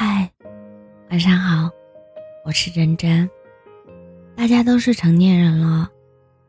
嗨，晚上好，我是真真。大家都是成年人了，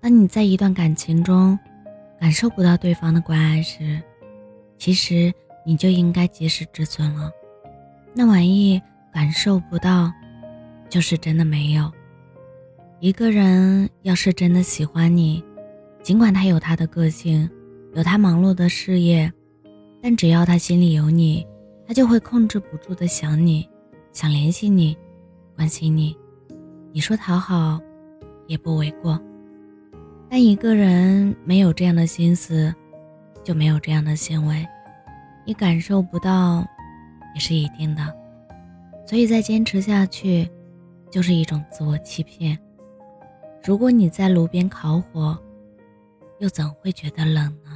当你在一段感情中感受不到对方的关爱时，其实你就应该及时止损了。那玩意感受不到，就是真的没有。一个人要是真的喜欢你，尽管他有他的个性，有他忙碌的事业，但只要他心里有你。他就会控制不住的想你，想联系你，关心你。你说讨好，也不为过。但一个人没有这样的心思，就没有这样的行为。你感受不到，也是一定的。所以再坚持下去，就是一种自我欺骗。如果你在炉边烤火，又怎会觉得冷呢？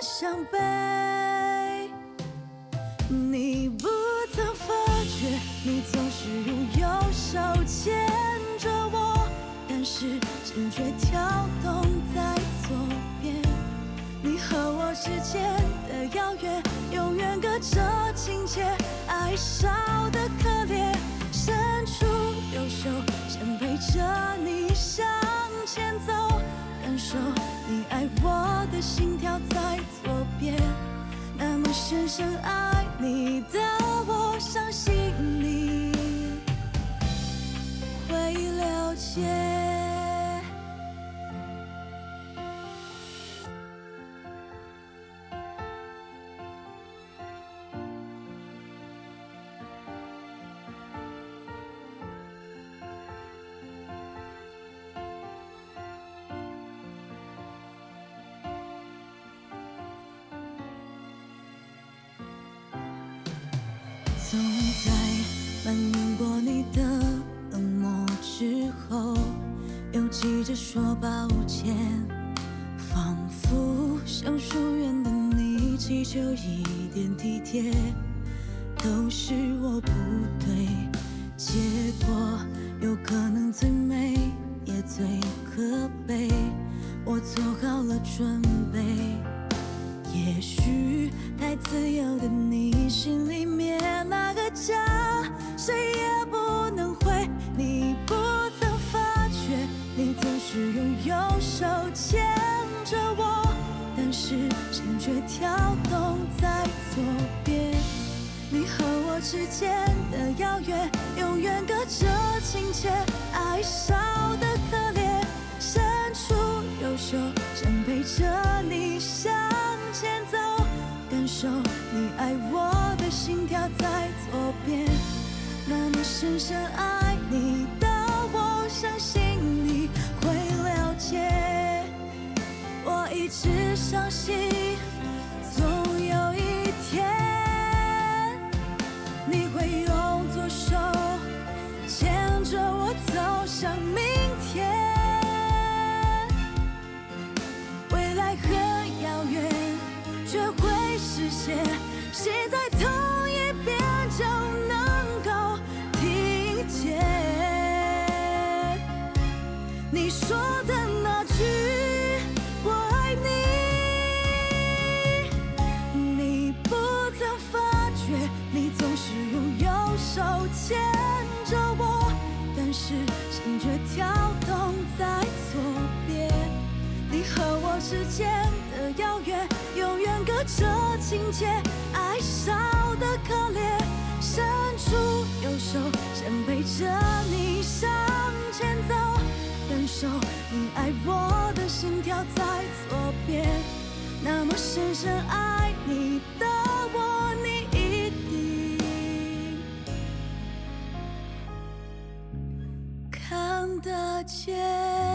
伤悲。你不曾发觉，你总是用右手牵着我，但是心却跳动在左边。你和我之间的遥远，永远隔着情节，爱少的可怜，伸出右手。想陪着你向前走，感受你爱我心跳在左边，那么深深爱总在埋怨过你的冷漠之后，又急着说抱歉，仿佛向疏远的你祈求一点体贴，都是我不对，结果有可能最美也最可悲，我做好了准备。也许太自由的你，心里面那个家，谁也不能回。你不曾发觉，你总是用右手牵着我，但是心却跳动在左边。你和我之间的遥远，永远隔着情切，爱少手你爱我的心跳在左边，那么深深爱你的我，相信你会了解。我一直相信，总有一天，你会用左手牵着我走向写在同一边就能够听见你说的那句我爱你。你不曾发觉，你总是用右手牵着我，但是心却跳动在左边。你和我之间的遥远，隔着情节。爱少的可怜，伸出右手，想陪着你向前走。感受，你爱我的心跳在左边，那么深深爱你的我，你一定看得见。